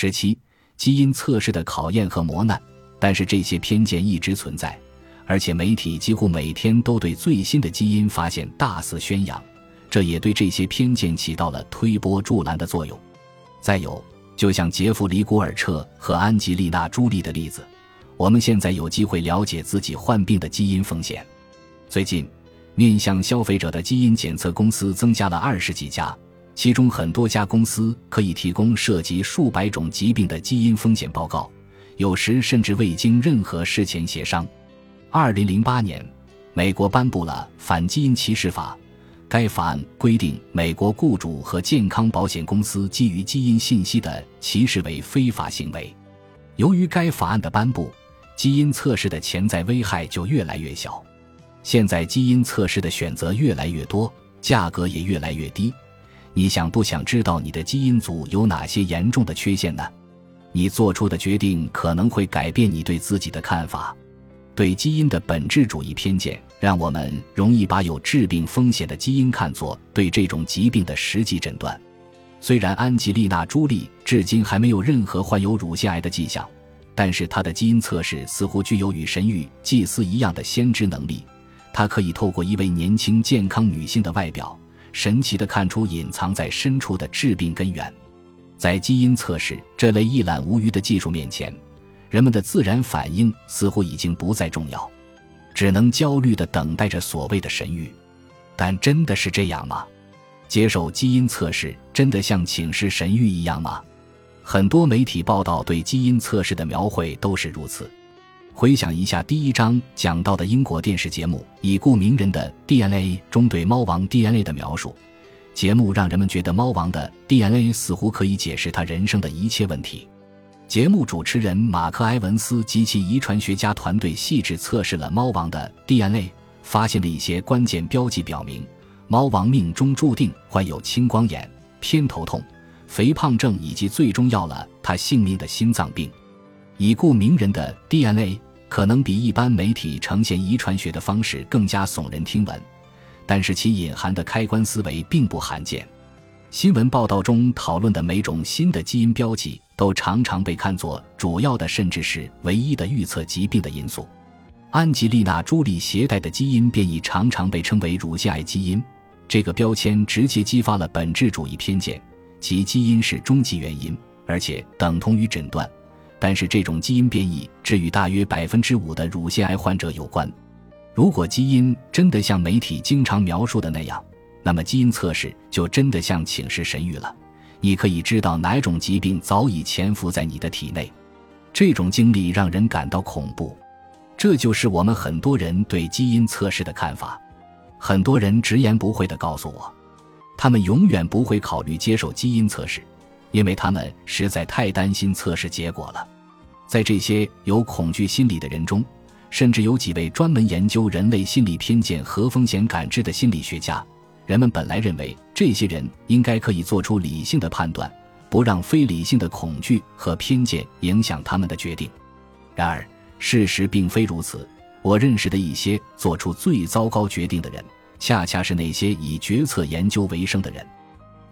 之七，基因测试的考验和磨难。但是这些偏见一直存在，而且媒体几乎每天都对最新的基因发现大肆宣扬，这也对这些偏见起到了推波助澜的作用。再有，就像杰弗里·古尔彻和安吉丽娜·朱莉的例子，我们现在有机会了解自己患病的基因风险。最近，面向消费者的基因检测公司增加了二十几家，其中很多家公司可以提供涉及数百种疾病的基因风险报告。有时甚至未经任何事前协商。二零零八年，美国颁布了反基因歧视法，该法案规定美国雇主和健康保险公司基于基因信息的歧视为非法行为。由于该法案的颁布，基因测试的潜在危害就越来越小。现在基因测试的选择越来越多，价格也越来越低。你想不想知道你的基因组有哪些严重的缺陷呢？你做出的决定可能会改变你对自己的看法。对基因的本质主义偏见，让我们容易把有致病风险的基因看作对这种疾病的实际诊断。虽然安吉丽娜·朱莉至今还没有任何患有乳腺癌的迹象，但是她的基因测试似乎具有与神谕祭司一样的先知能力。她可以透过一位年轻健康女性的外表，神奇地看出隐藏在深处的致病根源。在基因测试这类一览无余的技术面前，人们的自然反应似乎已经不再重要，只能焦虑地等待着所谓的神谕。但真的是这样吗？接受基因测试真的像请示神谕一样吗？很多媒体报道对基因测试的描绘都是如此。回想一下第一章讲到的英国电视节目《已故名人的 DNA》中对猫王 DNA 的描述。节目让人们觉得猫王的 DNA 似乎可以解释他人生的一切问题。节目主持人马克·埃文斯及其遗传学家团队细致测试了猫王的 DNA，发现了一些关键标记，表明猫王命中注定患有青光眼、偏头痛、肥胖症以及最终要了他性命的心脏病。已故名人的 DNA 可能比一般媒体呈现遗传学的方式更加耸人听闻。但是其隐含的开关思维并不罕见。新闻报道中讨论的每种新的基因标记，都常常被看作主要的，甚至是唯一的预测疾病的因素。安吉丽娜·朱莉携带的基因变异常常被称为乳腺癌基因。这个标签直接激发了本质主义偏见，即基因是终极原因，而且等同于诊断。但是这种基因变异只与大约百分之五的乳腺癌患者有关。如果基因真的像媒体经常描述的那样，那么基因测试就真的像请示神谕了。你可以知道哪种疾病早已潜伏在你的体内。这种经历让人感到恐怖。这就是我们很多人对基因测试的看法。很多人直言不讳地告诉我，他们永远不会考虑接受基因测试，因为他们实在太担心测试结果了。在这些有恐惧心理的人中。甚至有几位专门研究人类心理偏见和风险感知的心理学家，人们本来认为这些人应该可以做出理性的判断，不让非理性的恐惧和偏见影响他们的决定。然而，事实并非如此。我认识的一些做出最糟糕决定的人，恰恰是那些以决策研究为生的人。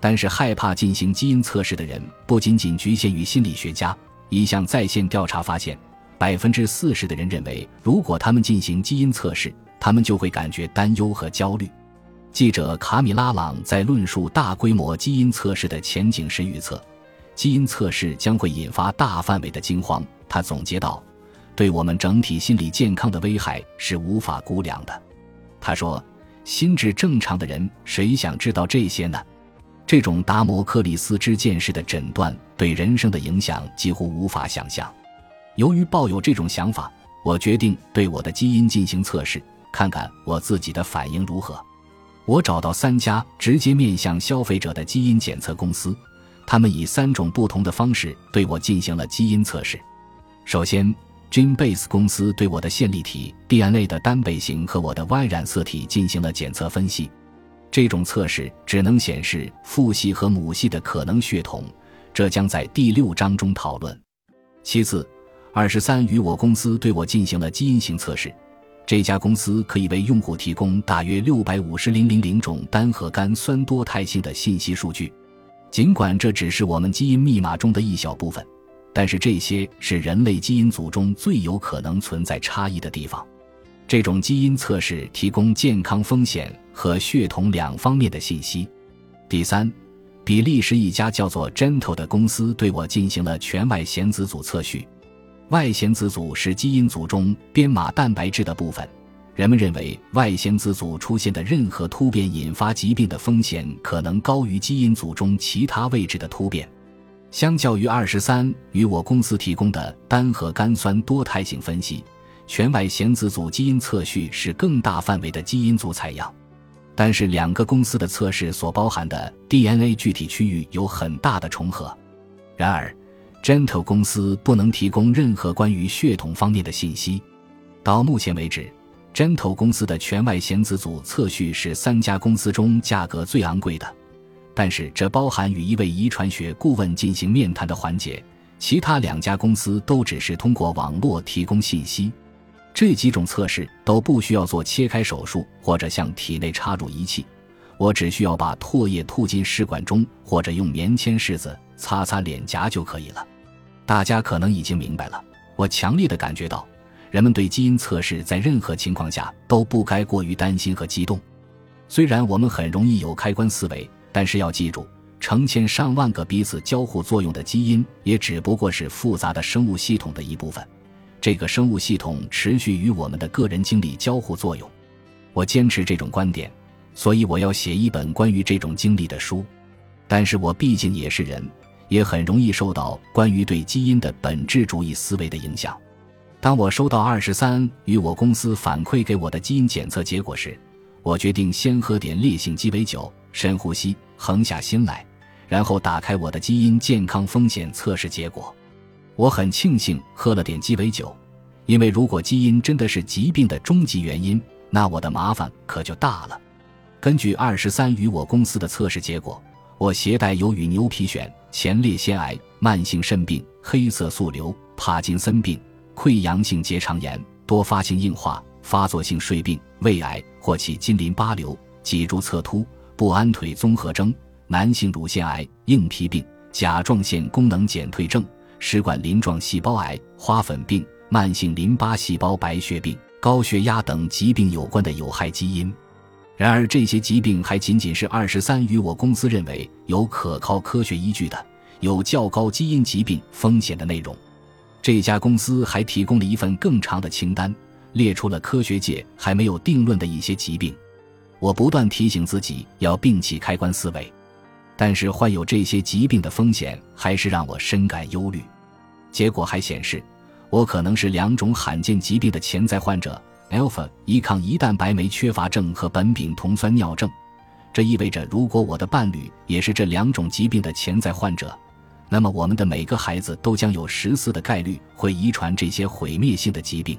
但是，害怕进行基因测试的人不仅仅局限于心理学家。一项在线调查发现。百分之四十的人认为，如果他们进行基因测试，他们就会感觉担忧和焦虑。记者卡米拉·朗在论述大规模基因测试的前景时预测，基因测试将会引发大范围的惊慌。他总结道：“对我们整体心理健康的危害是无法估量的。”他说：“心智正常的人，谁想知道这些呢？这种达摩克里斯之剑式的诊断对人生的影响几乎无法想象。”由于抱有这种想法，我决定对我的基因进行测试，看看我自己的反应如何。我找到三家直接面向消费者的基因检测公司，他们以三种不同的方式对我进行了基因测试。首先，GeneBase 公司对我的线粒体 DNA 的单倍型和我的 Y 染色体进行了检测分析。这种测试只能显示父系和母系的可能血统，这将在第六章中讨论。其次，二十三与我公司对我进行了基因型测试，这家公司可以为用户提供大约六百五十零零零种单核苷酸多态性的信息数据。尽管这只是我们基因密码中的一小部分，但是这些是人类基因组中最有可能存在差异的地方。这种基因测试提供健康风险和血统两方面的信息。第三，比利时一家叫做 Gentle 的公司对我进行了全外显子组测序。外显子组是基因组中编码蛋白质的部分。人们认为外显子组出现的任何突变引发疾病的风险可能高于基因组中其他位置的突变。相较于二十三与我公司提供的单核苷酸多态性分析。全外显子组基因测序是更大范围的基因组采样，但是两个公司的测试所包含的 DNA 具体区域有很大的重合。然而，Gentle 公司不能提供任何关于血统方面的信息。到目前为止，Gentle 公司的全外显子组测序是三家公司中价格最昂贵的，但是这包含与一位遗传学顾问进行面谈的环节。其他两家公司都只是通过网络提供信息。这几种测试都不需要做切开手术或者向体内插入仪器，我只需要把唾液吐进试管中，或者用棉签拭子擦擦脸颊就可以了。大家可能已经明白了，我强烈的感觉到，人们对基因测试在任何情况下都不该过于担心和激动。虽然我们很容易有开关思维，但是要记住，成千上万个彼此交互作用的基因也只不过是复杂的生物系统的一部分。这个生物系统持续与我们的个人经历交互作用，我坚持这种观点，所以我要写一本关于这种经历的书。但是我毕竟也是人，也很容易受到关于对基因的本质主义思维的影响。当我收到二十三与我公司反馈给我的基因检测结果时，我决定先喝点烈性鸡尾酒，深呼吸，横下心来，然后打开我的基因健康风险测试结果。我很庆幸喝了点鸡尾酒，因为如果基因真的是疾病的终极原因，那我的麻烦可就大了。根据二十三与我公司的测试结果，我携带有与牛皮癣、前列腺癌、慢性肾病、黑色素瘤、帕金森病、溃疡性结肠炎、多发性硬化、发作性睡病、胃癌或其近淋巴瘤、脊柱侧凸、不安腿综合征、男性乳腺癌、硬皮病、甲状腺功能减退症。食管鳞状细胞癌、花粉病、慢性淋巴细胞白血病、高血压等疾病有关的有害基因。然而，这些疾病还仅仅是二十三与我公司认为有可靠科学依据的、有较高基因疾病风险的内容。这家公司还提供了一份更长的清单，列出了科学界还没有定论的一些疾病。我不断提醒自己要摒弃开关思维。但是患有这些疾病的风险还是让我深感忧虑。结果还显示，我可能是两种罕见疾病的潜在患者：alpha 一抗胰蛋白酶缺乏症和苯丙酮酸尿症。这意味着，如果我的伴侣也是这两种疾病的潜在患者，那么我们的每个孩子都将有十四的概率会遗传这些毁灭性的疾病。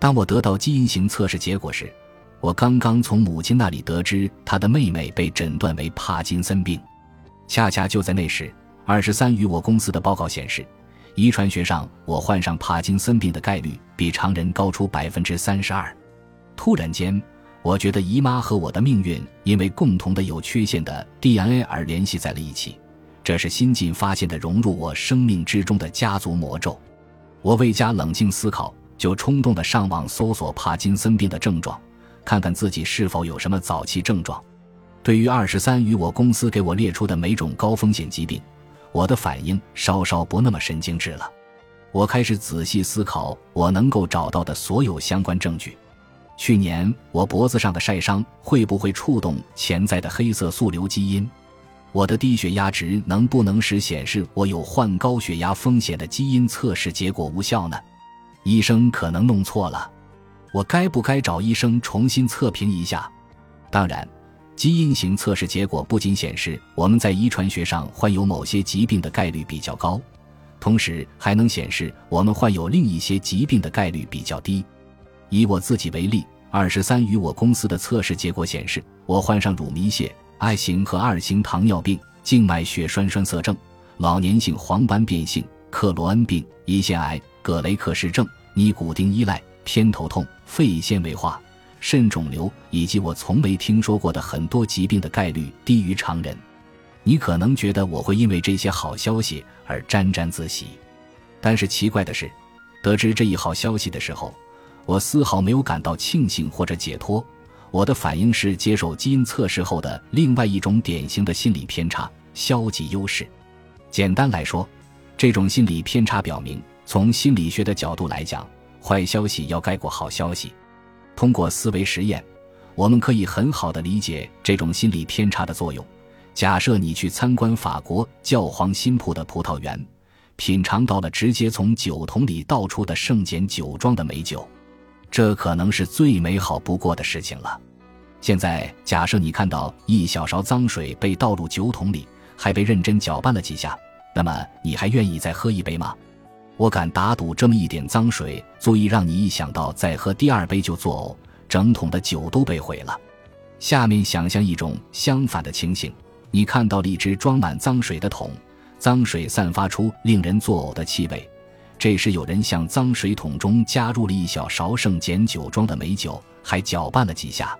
当我得到基因型测试结果时，我刚刚从母亲那里得知，她的妹妹被诊断为帕金森病。恰恰就在那时，二十三与我公司的报告显示，遗传学上我患上帕金森病的概率比常人高出百分之三十二。突然间，我觉得姨妈和我的命运因为共同的有缺陷的 DNA 而联系在了一起。这是新近发现的融入我生命之中的家族魔咒。我未加冷静思考，就冲动地上网搜索帕金森病的症状，看看自己是否有什么早期症状。对于二十三与我公司给我列出的每种高风险疾病，我的反应稍稍不那么神经质了。我开始仔细思考我能够找到的所有相关证据。去年我脖子上的晒伤会不会触动潜在的黑色素瘤基因？我的低血压值能不能使显示我有患高血压风险的基因测试结果无效呢？医生可能弄错了，我该不该找医生重新测评一下？当然。基因型测试结果不仅显示我们在遗传学上患有某些疾病的概率比较高，同时还能显示我们患有另一些疾病的概率比较低。以我自己为例，二十三与我公司的测试结果显示，我患上乳糜泻、I 型和二型糖尿病、静脉血栓栓塞症、老年性黄斑变性、克罗恩病、胰腺癌、葛雷克氏症、尼古丁依赖、偏头痛、肺纤维化。肾肿瘤以及我从没听说过的很多疾病的概率低于常人。你可能觉得我会因为这些好消息而沾沾自喜，但是奇怪的是，得知这一好消息的时候，我丝毫没有感到庆幸或者解脱。我的反应是接受基因测试后的另外一种典型的心理偏差——消极优势。简单来说，这种心理偏差表明，从心理学的角度来讲，坏消息要盖过好消息。通过思维实验，我们可以很好的理解这种心理偏差的作用。假设你去参观法国教皇新铺的葡萄园，品尝到了直接从酒桶里倒出的圣简酒庄的美酒。这可能是最美好不过的事情了。现在，假设你看到一小勺脏水被倒入酒桶里，还被认真搅拌了几下，那么你还愿意再喝一杯吗？我敢打赌，这么一点脏水足以让你一想到再喝第二杯就作呕，整桶的酒都被毁了。下面想象一种相反的情形：你看到了一只装满脏水的桶，脏水散发出令人作呕的气味。这时，有人向脏水桶中加入了一小勺圣简酒庄的美酒，还搅拌了几下。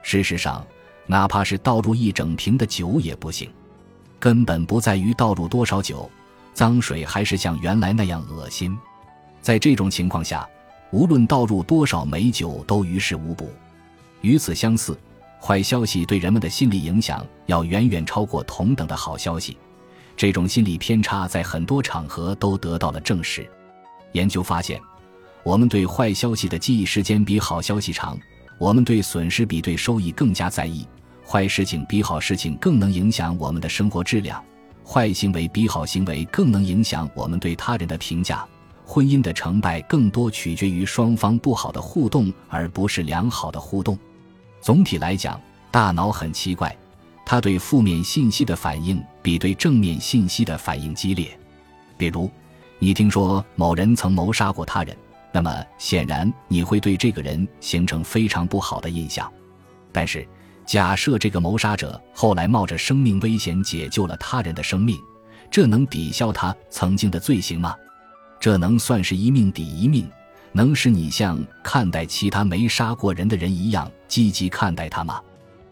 事实上，哪怕是倒入一整瓶的酒也不行。根本不在于倒入多少酒，脏水还是像原来那样恶心。在这种情况下，无论倒入多少美酒都于事无补。与此相似，坏消息对人们的心理影响要远远超过同等的好消息。这种心理偏差在很多场合都得到了证实。研究发现，我们对坏消息的记忆时间比好消息长；我们对损失比对收益更加在意；坏事情比好事情更能影响我们的生活质量；坏行为比好行为更能影响我们对他人的评价；婚姻的成败更多取决于双方不好的互动，而不是良好的互动。总体来讲，大脑很奇怪。他对负面信息的反应比对正面信息的反应激烈。比如，你听说某人曾谋杀过他人，那么显然你会对这个人形成非常不好的印象。但是，假设这个谋杀者后来冒着生命危险解救了他人的生命，这能抵消他曾经的罪行吗？这能算是一命抵一命，能使你像看待其他没杀过人的人一样积极看待他吗？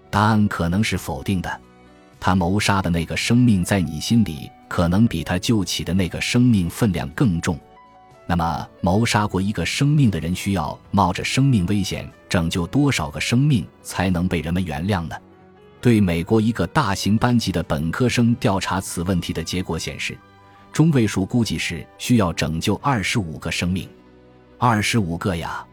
答案可能是否定的，他谋杀的那个生命在你心里可能比他救起的那个生命分量更重。那么，谋杀过一个生命的人需要冒着生命危险拯救多少个生命才能被人们原谅呢？对美国一个大型班级的本科生调查此问题的结果显示，中位数估计是需要拯救二十五个生命，二十五个呀。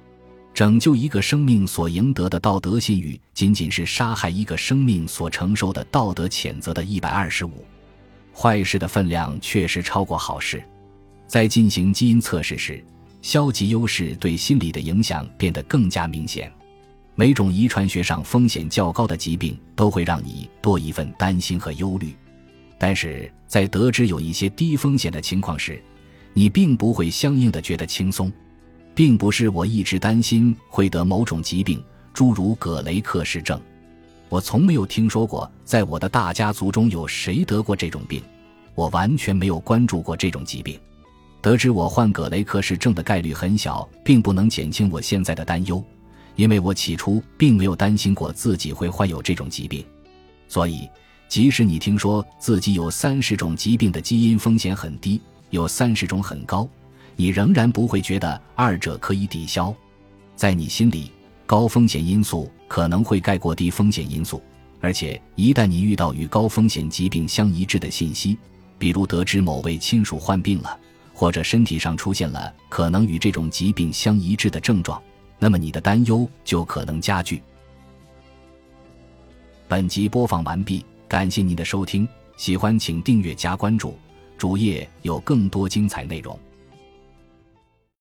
拯救一个生命所赢得的道德信誉，仅仅是杀害一个生命所承受的道德谴责的一百二十五。坏事的分量确实超过好事。在进行基因测试时，消极优势对心理的影响变得更加明显。每种遗传学上风险较高的疾病都会让你多一份担心和忧虑，但是在得知有一些低风险的情况时，你并不会相应的觉得轻松。并不是我一直担心会得某种疾病，诸如葛雷克氏症。我从没有听说过，在我的大家族中有谁得过这种病。我完全没有关注过这种疾病。得知我患葛雷克氏症的概率很小，并不能减轻我现在的担忧，因为我起初并没有担心过自己会患有这种疾病。所以，即使你听说自己有三十种疾病的基因风险很低，有三十种很高。你仍然不会觉得二者可以抵消，在你心里，高风险因素可能会盖过低风险因素，而且一旦你遇到与高风险疾病相一致的信息，比如得知某位亲属患病了，或者身体上出现了可能与这种疾病相一致的症状，那么你的担忧就可能加剧。本集播放完毕，感谢您的收听，喜欢请订阅加关注，主页有更多精彩内容。